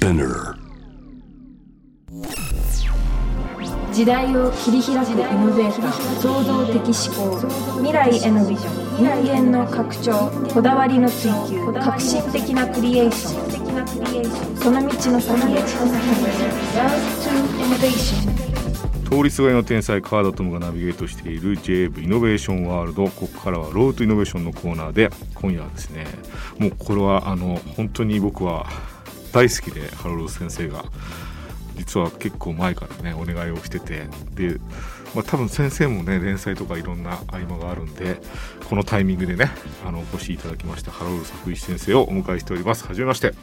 Spinner. 時代を切り開くイノベーター創造的思考未来へのビジョン人間の拡張こだわりの追求革新的なクリエーションその道の先へ。Love to Innovation 通りすがりの天才川田智がナビゲートしている JAV イノベーションワールドここからはロートイノベーションのコーナーで今夜はですねもうこれはあの本当に僕は大好きでハロル先生が。実は結構前からねお願いをしてて。で、まあ、多分先生もね連載とかいろんな合間があるんでこのタイミングでねあのお越しいただきましたハロル作石先生をお迎えしております。はじめまして。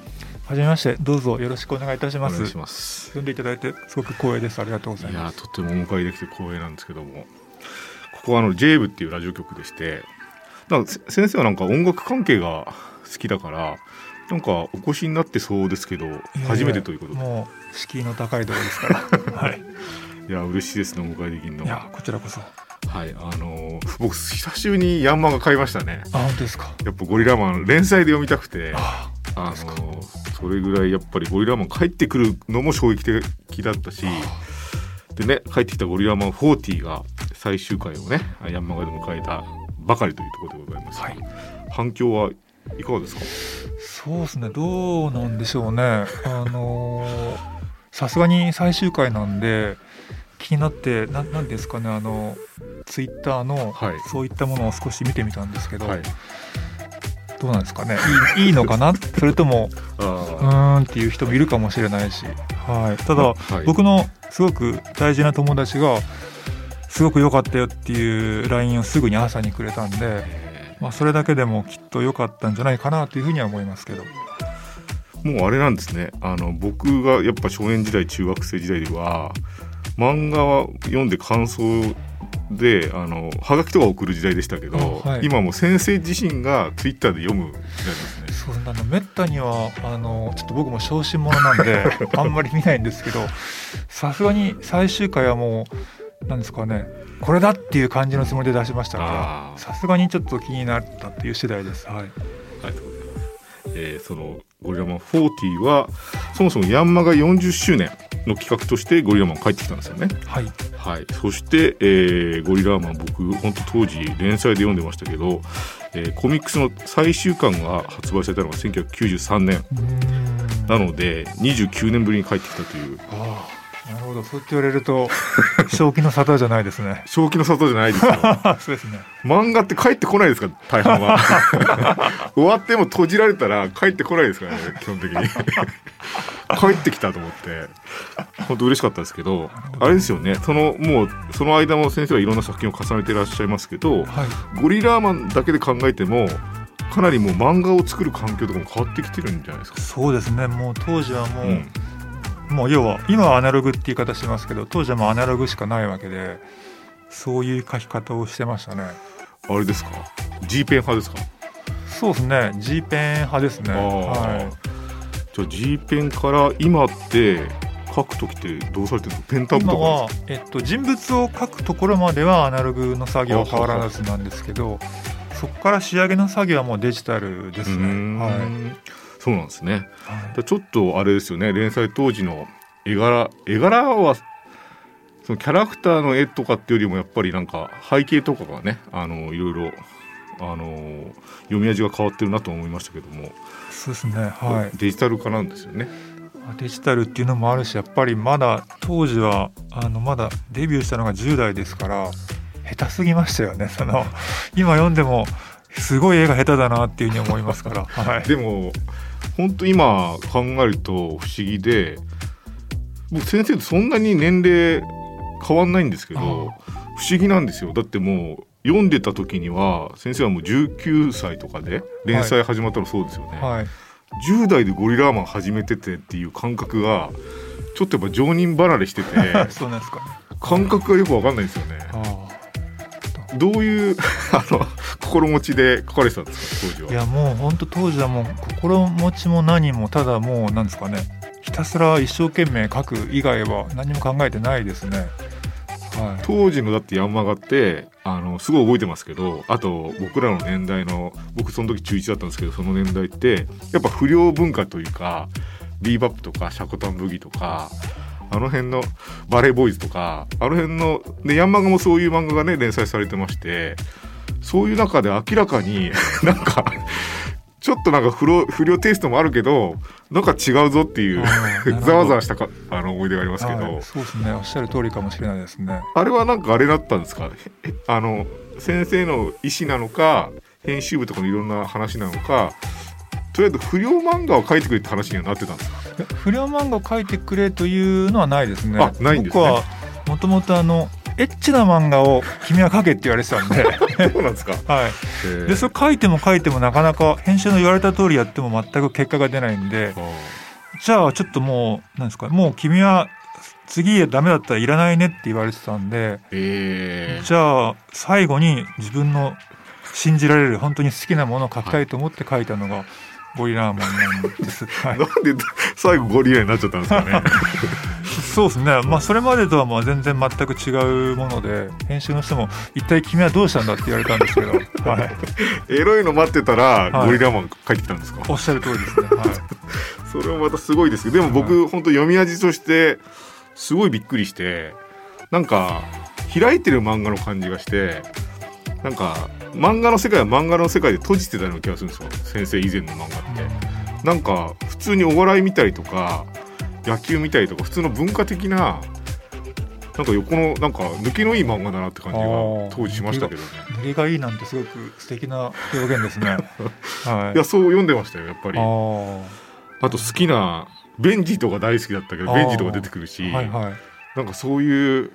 はじめまして。どうぞよろしくお願いいたします。お願いします。読んでいただいてすごく光栄です。ありがとうございいやますとってもお迎えできて光栄なんですけども。ここはあの JAVE っていうラジオ局でして。なんかせ先生はなんか音楽関係が好きだからなんかお越しになってそうですけど初めてということで。もう敷居の高いところですから。はい。いや嬉しいですねお迎えできるの。いやこちらこそ。はいあのー僕久しぶりにヤンマが買いましたね。あ本当ですか？やっぱゴリラマン連載で読みたくてああのーそれぐらいやっぱりゴリラマン帰ってくるのも衝撃的だったしでね帰ってきたゴリラマン40が最終回をねヤンマガで迎えたばかりというところでございます、はい。反響はいかがですか？そうですね。どうなんでしょうね。あのーさすがに最終回なんで気になってななんですかね。あのツイッターの、はい。そういったものを少し見てみたんですけど、はい。どうなんですかね。いいいいのかな？それともう あー。んっていう人もいるかもしれないし、はい、ただ、はい。僕のすごく大事な友達がすごく良かったよっていう LINE をすぐに朝にくれたんで、えまあ、それだけでもきっと良かったんじゃないかなというふうには思いますけど。ーもうあれなんですね。あの僕がやっぱ少年時代中学生時代では漫画は読んで感想であのはがきとか送る時代でしたけど、あはい。今もう先生自身がツイッターで読む時代ですね。そうあのめったにはあのちょっと僕も小心者なんで あんまり見ないんですけどさすがに最終回はもうなんですかねこれだっていう感じのつもりで出しましたあかー。らさすがにちょっと気になったっていう次第です。はい。はい、えーそのゴリラマン40はそもそもヤンマが40周年の企画としてゴリラマン帰ってきたんですよね。はい。はい、そして、えーゴリラマン僕本当当時連載で読んでましたけど、えーコミックスの最終巻が発売されたのが1993年。なので29年ぶりに帰ってきたという。ああなるほど。そうって言われると 正気の沙汰じゃないですね。正気の里じゃないですよ。そうですね。漫画って帰ってこないですか？大半は。終わっても閉じられたら帰ってこないですからね基本的に。帰ってきたと思って。本当嬉しかったですけどあれですよね。そのもうその間も先生はいろんな作品を重ねていらっしゃいますけどはい。ゴリラーマンだけで考えてもかなりもう漫画を作る環境とかも変わってきてるんじゃないですか？そうですね。もう当時はもう、うんもう要は今はアナログって言い方しますけど当時はもうアナログしかないわけでそういう書き方をしてましたね。あれですか？G ペン派ですか？そうですね。G ペン派ですね。はじゃあ G ペンから今って書く時ってどうされてるんですかペンタい、ブとか今は、えっと、人物を書くところまではアナログの作業は変わらずなんですけどそこから仕上げの作業はもうデジタルですね。ん。はいそうなんですね。はい。ちょっとあれですよね。連載当時の絵柄絵柄はそのキャラクターの絵とかっていうよりもやっぱりなんか背景とかがねあのいろいろあの読み味が変わってるなと思いましたけども、そうですね、はい、デジタル化なんですよね。デジタルっていうのもあるしやっぱりまだ当時はあのまだデビューしたのが10代ですから下手すぎましたよね。その今読んでもすごい絵が下手だなっていうふうに思いますから、はい、でも本当今考えると不思議で僕先生とそんなに年齢変わんないんですけど不思議なんですよ。だってもう読んでた時には先生はもう19歳とかで連載始まったのそうですよね、はい、10代でゴリラーマン始めててっていう感覚がちょっとやっぱ常人離れしてて そうなんですか。ね感覚がよくわかんないんですよね。あどういう あの心持ちで書かれてたんですか当時は？あいやもう本当当時はもう心持ちも何もただもうなんですかね。ひたすら一生懸命書く以外は何も考えてないですね。はい。当時のだってヤンマガってあのすごい覚えてますけどあと僕らの年代の僕その時中1だったんですけどその年代ってやっぱ不良文化というかビーバップとかシャコタンブギとかあの辺のバレーボーイズとかあの辺のでヤンマガもそういう漫画がね連載されてましてそういう中で明らかに なんかちょっとなんか不良不良テイストもあるけどなんか違うぞっていう ざわざわしたかあの思い出がありますけど、はい、そうですね。おっしゃる通りかもしれないですね。あれはなんかあれだったんですか？あの先生の意思なのか編集部とかのいろんな話なのかとりあえず不良漫画を描いてくれって話にはなってたんですか？不良漫画を描いてくれというのはないですね。あないんです、ね、僕はもともとあのエッチな漫画を君は描けって言われてたんで。そうなんですか。はい。でそれ書いても書いてもなかなか編集の言われた通りやっても全く結果が出ないんで。じゃあちょっともうなんですかもう君は次ダメだったらいらないねって言われてたんで、えー、じゃあ最後に自分の信じられる本当に好きなものを書きたいと思って書いたのが、ゴリラーマンなんです。はい、なんで最後ゴリラになっちゃったんですかね。そうですね。まあそれまでとはまあ全然全く違うもので、編集の人も一体君はどうしたんだって言われたんですけど、はい。エロいの待ってたら、ゴリラーマン帰ってきたんですか？おっしゃる通りですね。はい。それもまたすごいですけど、でも僕、はい、本当読み味としてすごいびっくりして、なんか開いてる漫画の感じがして、なんか漫画の世界は漫画の世界で閉じてたような気がするんですよ。先生以前の漫画って。なんか普通にお笑い見たりとか野球見たりとか普通の文化的ななんか横のなんか抜けのいい漫画だなって感じが当時しましたけどね。抜けがいいなんてすごく素敵な表現ですね、はい、いやそう読んでましたよやっぱり。あと好きなベンジとか大好きだったけどベンジとか出てくるし、はいはい、なんかそういう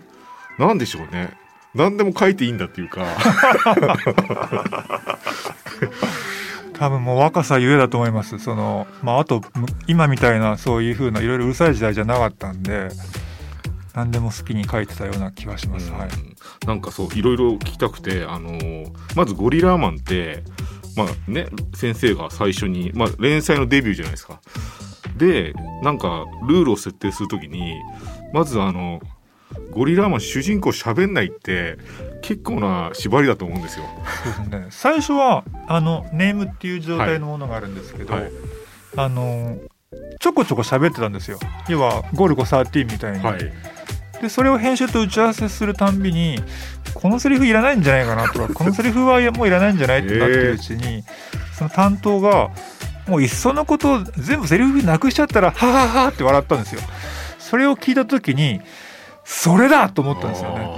なんでしょうね何でも書いていいんだっていうか。多分もう若さゆえだと思います。そのまああと今みたいなそういうふうないろいろうるさい時代じゃなかったんで何でも好きに書いてたような気がします、はい、なんかそういろいろ聞きたくてあのー、まず「ゴリラーマン」ってまあね先生が最初に、まあ、連載のデビューじゃないですか。でなんかルールを設定する時にまずあのゴリラーマン主人公喋んないって結構な縛りだと思うんですよ。そうですね。最初はあのネームっていう状態のものがあるんですけど、はいはい、あのちょこちょこ喋ってたんですよ。要はゴルゴ13みたいに。はい、でそれを編集と打ち合わせするたんびにこのセリフいらないんじゃないかなとか このセリフはもういらないんじゃないってなってるうちに、その担当がもういっそのこと全部セリフなくしちゃったらはははって笑ったんですよ。それを聞いた時にそれだと思ったんですよね。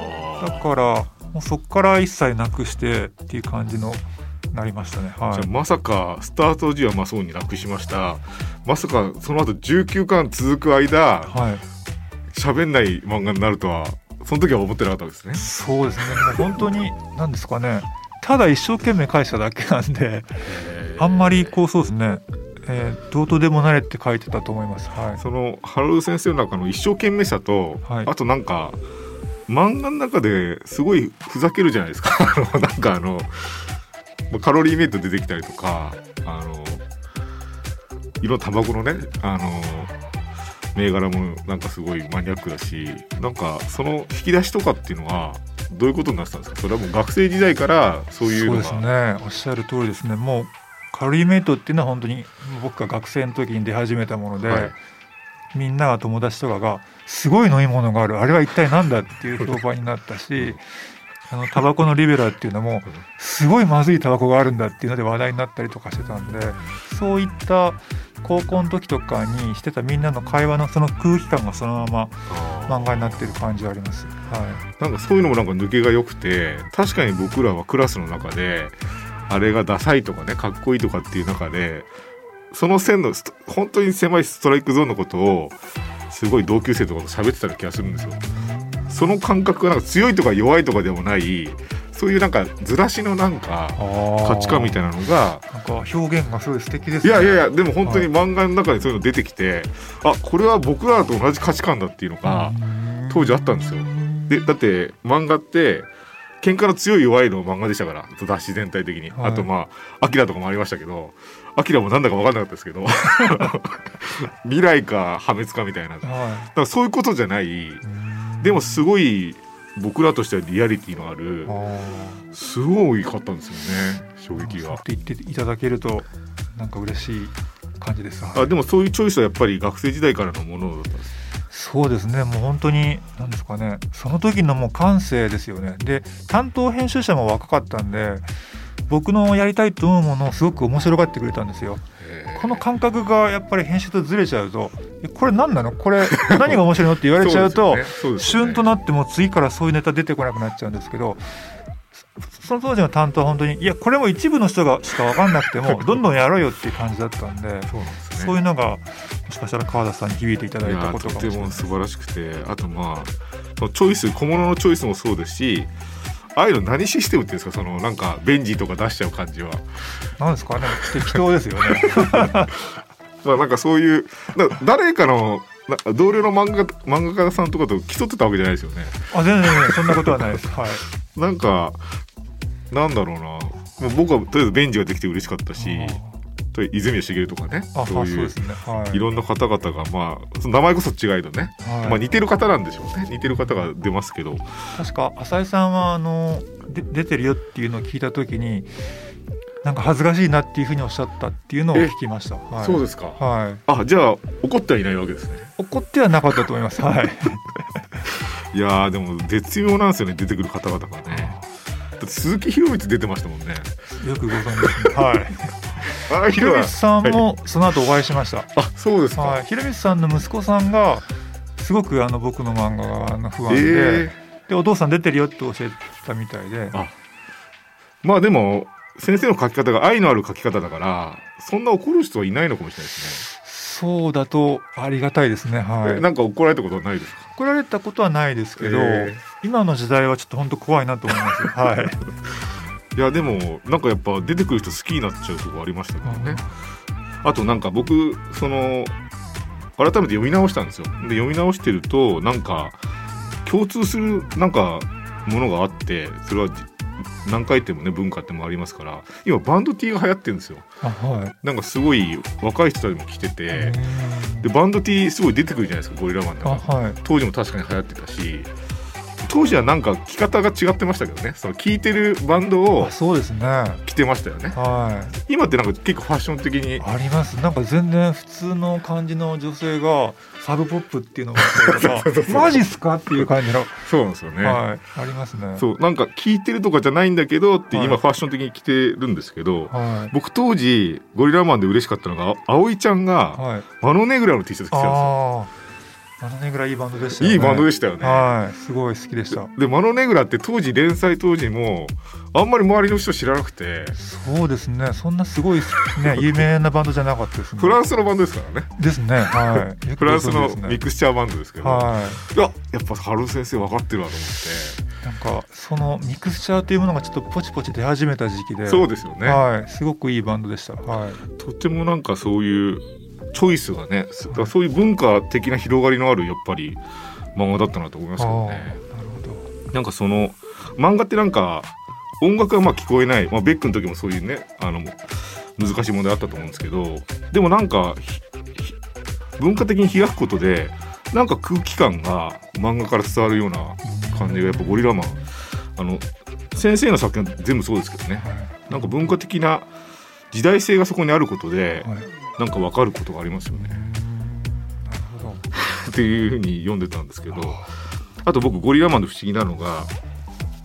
だからもうそこから一切なくしてっていう感じのなりましたね、はい、じゃまさかスタート時はまあそうになくしました。まさかその後19巻続く間喋、はい、んない漫画になるとはその時は思ってなかったですね。そうですね。もう本当に何ですかね。ただ一生懸命返しただけなんで あんまりこうそうですねえー、どうとでもなれって書いてたと思います。はい、そのハロル先生の中の一生懸命さと、はい、あとなんか漫画の中ですごいふざけるじゃないですか。なんかあのカロリーメイト出てきたりとかあの色タバコのねあの銘柄もなんかすごいマニアックだしなんかその引き出しとかっていうのはどういうことになってたんですか？それはもう学生時代からそういうそうですね。おっしゃる通りですね。もうカロリーメイトっていうのは本当に僕が学生の時に出始めたもので、はい、みんなが友達とかが「すごい飲み物がある。あれは一体何だ?」っていう評判になったしあのタバコのリベラっていうのもすごいまずいタバコがあるんだっていうので話題になったりとかしてたんでそういった高校の時とかにしてたみんなの会話のその空気感がそのまま漫画になってる感じはあります。はい、なんかそういうのもなんか抜けが良くて確かに僕らはクラスの中であれがダサいとかねかっこいいとかっていう中でその線の本当に狭いストライクゾーンのことをすごい同級生とかと喋ってた気がするんですよ。その感覚がなんか強いとか弱いとかでもないそういうなんかずらしのなんか価値観みたいなのがなんか表現がすごい素敵です、ね、いやいやいやでも本当に漫画の中でそういうの出てきて、はい、あこれは僕らと同じ価値観だっていうのが当時あったんですよ。でだって漫画って喧嘩の強い弱いの漫画でしたから雑誌全体的に、はい、あとまあ「アキラとかもありましたけど「アキラもなんだか分かんなかったですけど 未来か破滅かみたいな、はい、だからそういうことじゃない。でもすごい僕らとしてはリアリティのあるすごいかったんですよね衝撃が。って言っていただけるとなんか嬉しい感じです。あでもそういうチョイスはやっぱり学生時代からのものだったんですそうですね。もう本当に何ですかね。その時のもう感性ですよね。で担当編集者も若かったんで僕のやりたいと思うものをすごく面白がってくれたんですよ。この感覚がやっぱり編集とずれちゃうとえこれ何なの？これ何が面白いの？って言われちゃうとね。ね。旬となっても次からそういうネタ出てこなくなっちゃうんですけどそその当時の担当は本当にいやこれも一部の人がしか分かんなくても どんどんやろうよっていう感じだったんでそういうのがもしかしたら川田さんに響いていただいたことかもしれない。とても素晴らしくて。あとまあチョイス小物のチョイスもそうですしああいうの何システムっていうんですか？そのなんかベンジーとか出しちゃう感じは。なんですかね？適当ですよね。まあなんかそういうな誰かのな同僚の漫画漫画家さんとかと競ってたわけじゃないですよね。あ全然そんなことはないです。はい。なんかなんだろうな。僕はとりあえずベンジができて嬉しかったしと泉谷しげるとかねそういうね。はい。いろんな方々がまあその名前こそ違いどね、はい。まあ似てる方なんでしょうね。似てる方が出ますけど。確か浅井さんはあので出てるよっていうのを聞いた時になんか恥ずかしいなっていうふうにおっしゃったっていうのを聞きました、はい、そうですか？はい。あじゃあ怒ってはいないわけですね。怒ってはなかったと思います。はい。いやーでも絶妙なんですよね出てくる方々がね。鈴木宏光出てましたもんね。よくご存知ですね。はいひろみつさんもその後お会いしました、あそうですか、はい、ひろみつさんの息子さんがすごくあの僕の漫画の不安で,、え。でお父さん出てるよって教えたみたいで。あ。まあでも先生の書き方が愛のある書き方だからそんな怒る人はいないのかもしれないですそうだとありがたいですね。ね、はい。えなんか怒られたことはないですか？怒られたことはないですけど、え。今の時代はちょっと本当怖いなと思います。はい いやでもなんかやっぱ出てくる人好きになっちゃうとこありましたけどね。あとなんか僕その改めて読み直したんですよ。で読み直してるとなんか共通するなんかものがあってそれはじ何回言ってもね文化ってもありますから今バンド T が流行ってるんですよ。あはい。なんかすごい若い人たちも着ててでバンド T すごい出てくるじゃないですかゴリラマンあのはい。当時も確かに流行ってたし当時はなんか着方が違ってましたけどね。その聴いてるバンドをあそうですね。は着てましたよね。い。今ってなんか結構ファッション的にあります。なんか全然普通の感じの女性がサブポップっていうのが マジっすかっていう感じの、そうなんですよね、はい。ありますね。そうなんか聴いてるとかじゃないんだけどってはい。今ファッション的に着てるんですけど、はい。僕当時ゴリラマンで嬉しかったのが葵ちゃんがはい。マノネグラの T シャツ着てたんですよあああのねぐらいいいバンドでしたよね。いいバンドでしたよね。はいすごい好きでした。でマノネグラって当時連載当時もあんまり周りの人知らなくて。そうですね。そんなすごいね 有名なバンドじゃなかったですね。フランスのバンドですからね。ですね。はい。フランスのミクスチャーバンドですけど、はい。いややっぱ春先生分かってるわと思って。なんかそのミクスチャーというものがちょっとポチポチ出始めた時期で。そうですよね、はい。すごくいいバンドでした。はい。とてもなんかそういうチョイスがねそういう文化的な広がりのあるやっぱり漫画だったなと思いますけどね。なるほど。なんかその漫画ってなんか音楽はまあ聞こえない、まあ、ベックの時もそういうねあの難しい問題あったと思うんですけど。でもなんか文化的に開くことでなんか空気感が漫画から伝わるような感じがやっぱゴリラマンあの先生の作品は全部そうですけどね。はい。なんか文化的な時代性がそこにあることではい。なんか分かることがありますよね。なるほど。っていうふうに読んでたんですけどあと僕ゴリラマンで不思議なのが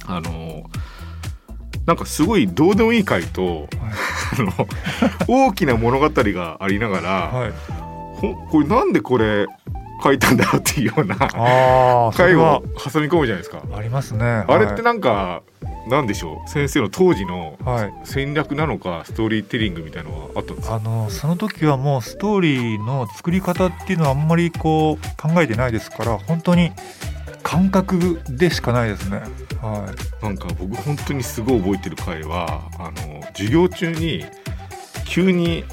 あのなんかすごいどうでもいい回と あの大きな物語がありながら、はい。ほこれなんでこれ書いたんだっていうような回を挟み込むじゃないですか。ありますね。あれってなんか、なんでしょう？先生の当時のはい、はい戦略なのかストーリーテリングみたいなのがあったんですか？あのその時はもうストーリーの作り方っていうのはあんまりこう考えてないですから本当に感覚でしかないですね。はなんか僕本当にすごい覚えてる回はあの授業中に急に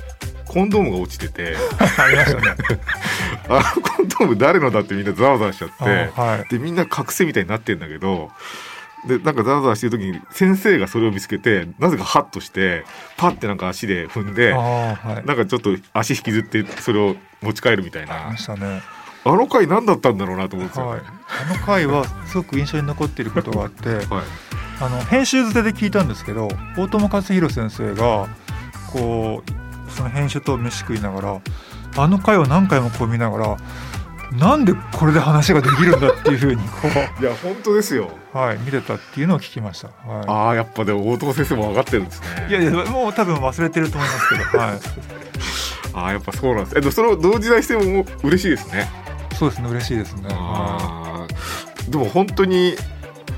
コンドームが落ちててい、ありましたね。あのコンドーム誰のだってみんなざわざわしちゃってあはい、でみんな覚醒みたいになってんだけどでなんかざわざわしてる時に先生がそれを見つけてなぜかハッとしてパッてなんか足で踏んではい、なんかちょっと足引きずってそれを持ち帰るみたいなましたね。あの回何だったんだろうなと思うんですよはいね。、あの回はすごく印象に残っていることがあって はいあの編集捨てで聞いたんですけど大友克洋先生がこうその編集と飯食いながらあの回を何回もこう見ながらなんでこれで話ができるんだっていうふうにこ いや本当ですよ。う、はい、見てたっていうのを聞きました、はああやっぱでも大友先生も分かってるんですね。い、いやいやもう多分忘れてると思いますけど、はい、ああやっぱそうなんです。えでもその同時代性も嬉しいですね。そうですね嬉しいですね、はあー。でも本当に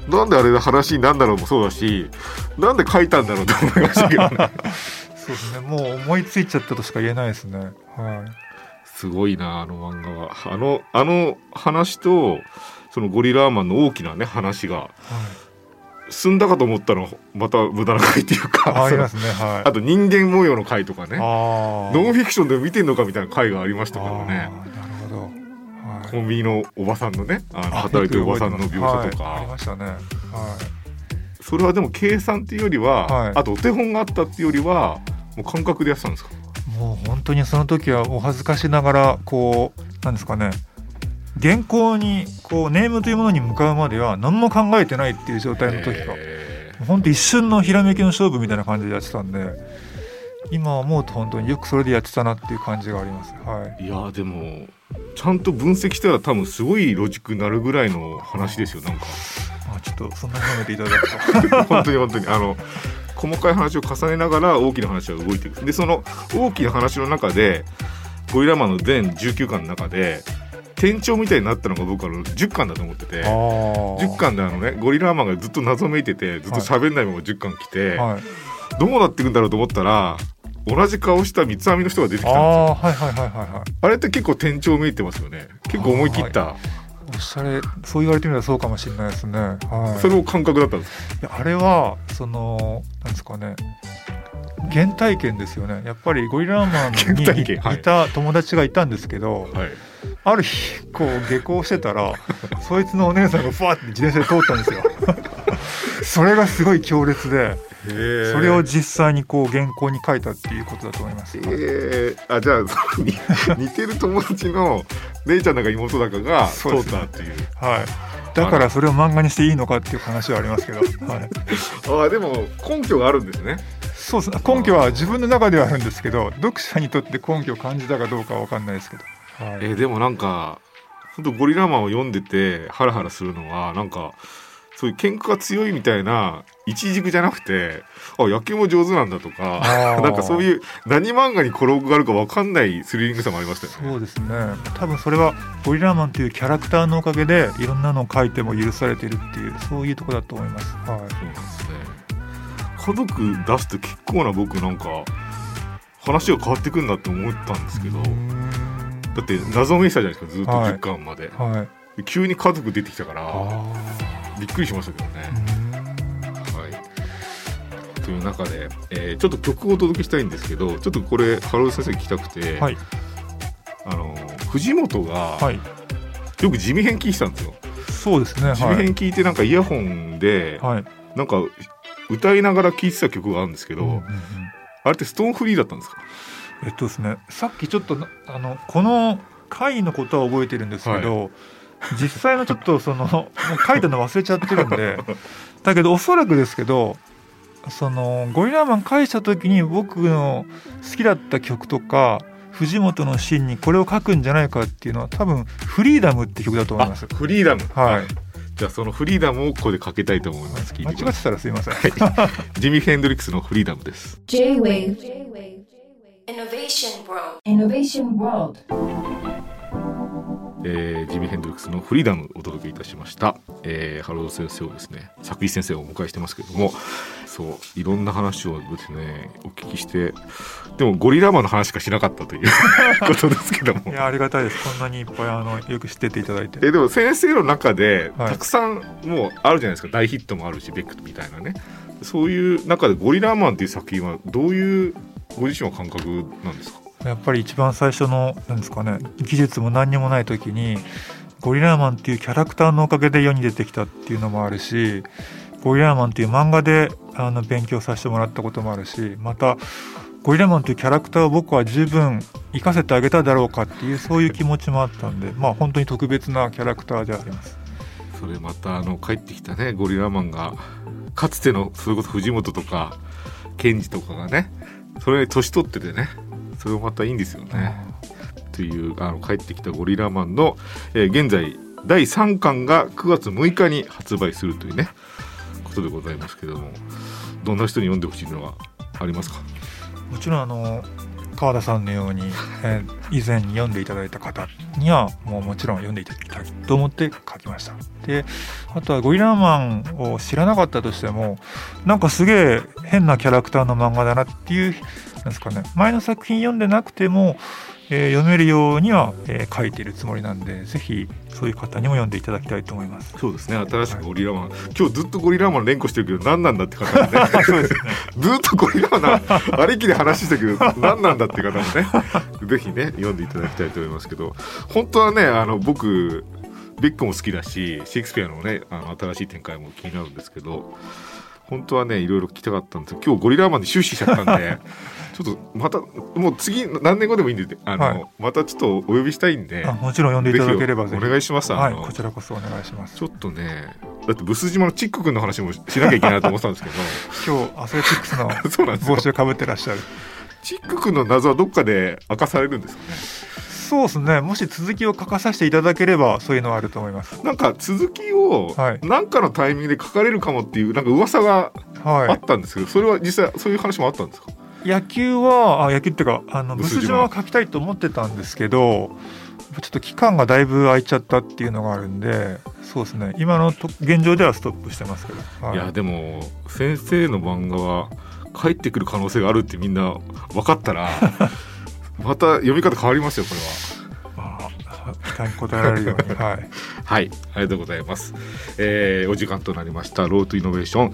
なんであれで話になんだろうもそうだしなんで書いたんだろうと思いましたけどね。い、そうですねもう思いついちゃったとしか言えないですね、はい、すごいなあの漫画は。あのあの話とそのゴリラーマンの大きなね話がはい。進んだかと思ったらまた無駄な回っていうか。ありますねはい。あと人間模様の回とかね。ノンフィクションで見てんのかみたいな回がありましたからね。なるほど、はい。コンビニのおばさんのねあの働いてるおばさんの描写とか、はいありましたね。はい。それはでも計算っていうよりは、はい。あとお手本があったっていうよりはもう感覚でやってたんですか？もう本当にその時はお恥ずかしながらこうなんですかね原稿にこうネームというものに向かうまでは何も考えてないっていう状態の時がへ本当一瞬のひらめきの勝負みたいな感じでやってたんで今思うと本当によくそれでやってたなっていう感じがあります。はい。ーいやでもちゃんと分析したら多分すごいロジックになるぐらいの話ですよなんか。あちょっとそんなに褒めていただくと。本当に本当に。あの細かい話を重ねながら大きな話は動いていく。でその大きな話の中でゴリラマンの全19巻の中で店長みたいになったのが僕は10巻だと思ってて。10 10巻であのねゴリラマンがずっと謎めいててずっと喋んないまま10巻来て、はい。どうなっていくんだろうと思ったら同じ顔した三つ編みの人が出てきたんですよ。あはいはいはいはいあれって結構店長めいてますよね。結構思い切ったおしゃれそう言われてみればそうかもしれないですね。はい。それも感覚だったんですいやあれはそのなんですかね。原体験ですよね。やっぱりゴリラーマンにい。た友達がいたんですけど、はい。ある日こう下校してたら そいつのお姉さんがふわって自転車で通ったんですよ。それがすごい強烈でそれを実際にこう原稿に書いたっていうことだと思います、えー、あじゃあ 似てる友達の姉ちゃんだか妹だかが通ったっていう。はい。だからそれを漫画にしていいのかっていう話はありますけど、はい、ああでも根拠があるんですね。そうです。ね根拠は自分の中ではあるんですけど読者にとって根拠を感じたかどうかは分かんないですけど、はい。えーでもなんか本当ゴリラマンを読んでてハラハラするのはなんかそういう喧嘩が強いみたいな一軸じゃなくてあ野球も上手なんだとか なんかそういう何漫画に転がるか分かんないスリリングさもありましたよね。そうですね。多分それはゴリラマンというキャラクターのおかげでいろんなのを書いても許されてるっていうそういうところだと思います、はい、そうなんですね。家族出すと結構な僕なんか話が変わってくんだって思ったんですけどだって謎めいてたじゃないですかずっとはい。10巻まで、はい。急に家族出てきたからあびっくりしましたけどね。ーはい、という中で、えーちょっと曲をお届けしたいんですけどちょっとこれハロー先生聞きたくて、はい。あの藤本がはい。よくジミヘン聞いてたんですよ。そうですねジミヘン聞いてなんかイヤホンではい、はいなんか歌いながら聴いてた曲があるんですけど、うんうんうん。あれって Stone Free だったんですか？えっとですねさっきちょっとなあのこの回のことは覚えてるんですけど、実際のちょっとそのもう書いたの忘れちゃってるんでだけどおそらくですけどそのゴリラマン返した時に僕の好きだった曲とか藤本のシーンにこれを書くんじゃないかっていうのは多分「フリーダム」って曲だと思いあます。フリーダム。はい。じゃあそのフリーダムをここでかけたいと思います間違ってたらすいません。い。ジミー・ヘンドリックスのフリーダムです。J-Wave Innovation World Innovation World えージミー・ヘンドリックスの Freedom お届けいたしました、えー、ハロー先生をですね作石先生をお迎えしてますけれどもそういろんな話をですねお聞きしてでもゴリラマンの話しかしなかったという ことですけども。いやありがたいです。こんなにいっぱいあのよく知ってていただいて。えでも先生の中ではい。たくさんもうあるじゃないですか、大ヒットもあるしベックみたいなね。そういう中でゴリラマンっていう作品はどういうご自身は感覚なんですか？やっぱり一番最初のなんですかね技術も何にもない時にゴリラマンっていうキャラクターのおかげで世に出てきたっていうのもあるしゴリラマンっていう漫画であの勉強させてもらったこともあるしまたゴリラマンというキャラクターを僕は十分活かせてあげただろうかっていうそういう気持ちもあったんでまあ本当に特別なキャラクターであります。それまたあの帰ってきたねゴリラマンがかつてのそれこそ藤本とかケンジとかがねそれ年取っててねそれもまたいいんですよね。というあの帰ってきたゴリラマンの、えー現在第3巻が9月6日に発売するというねことでございますけどもどんな人に読んでほしいのがありますか？もちろんあの川田さんのように、えー以前に読んでいただいた方にはもうもちろん読んでいただきたいと思って書きました。であとはゴリラマンを知らなかったとしてもなんかすげえ変なキャラクターの漫画だなっていうですかね。前の作品読んでなくても、えー読めるようには、えー書いているつもりなんでぜひそういう方にも読んでいただきたいと思います。そうですね。新しくゴリラマン、今日ずっとゴリラマン連呼してるけど何なんだって方もねで。ずっとゴリラマンなありきで話してたけど何なんだって方もね。ぜひね読んでいただきたいと思いますけど。本当はねあの僕ベックも好きだしシェイクスピアのねあの新しい展開も気になるんですけど本当はねいろいろ聞きたかったんですけど今日ゴリラマンに終始しちゃったんで。ちょっとまたもう次何年後でもいいんであの、はい。またちょっとお呼びしたいんで。あもちろん読んでいただければお願いします。はいこちらこそお願いします。ちょっとねだってブス島のチック君の話もしなきゃいけないと思ってたんですけ今日アスレチックスの 帽子をかぶってらっしゃる。チック君の謎はどっかで明かされるんですかねそうですね。もし続きを書かさせていただければそういうのはあると思います。なんか続きをはい。何かのタイミングで書かれるかもっていうなんか噂があはったんですけど、それは実際そういう話もあったんですか？い野球はあ野球っていうかあのブス島。ブス島は書きたいと思ってたんですけどちょっと期間がだいぶ空いちゃったっていうのがあるんでそうですね。今のと現状ではストップしてますけど、はい。いやでも先生の漫画は帰ってくる可能性があるってみんな分かったらまた読み方変わりますよこれは。まあ期待に応えられるようにはい はい、ありがとうございます。えーお時間となりました。ロートイノベーション、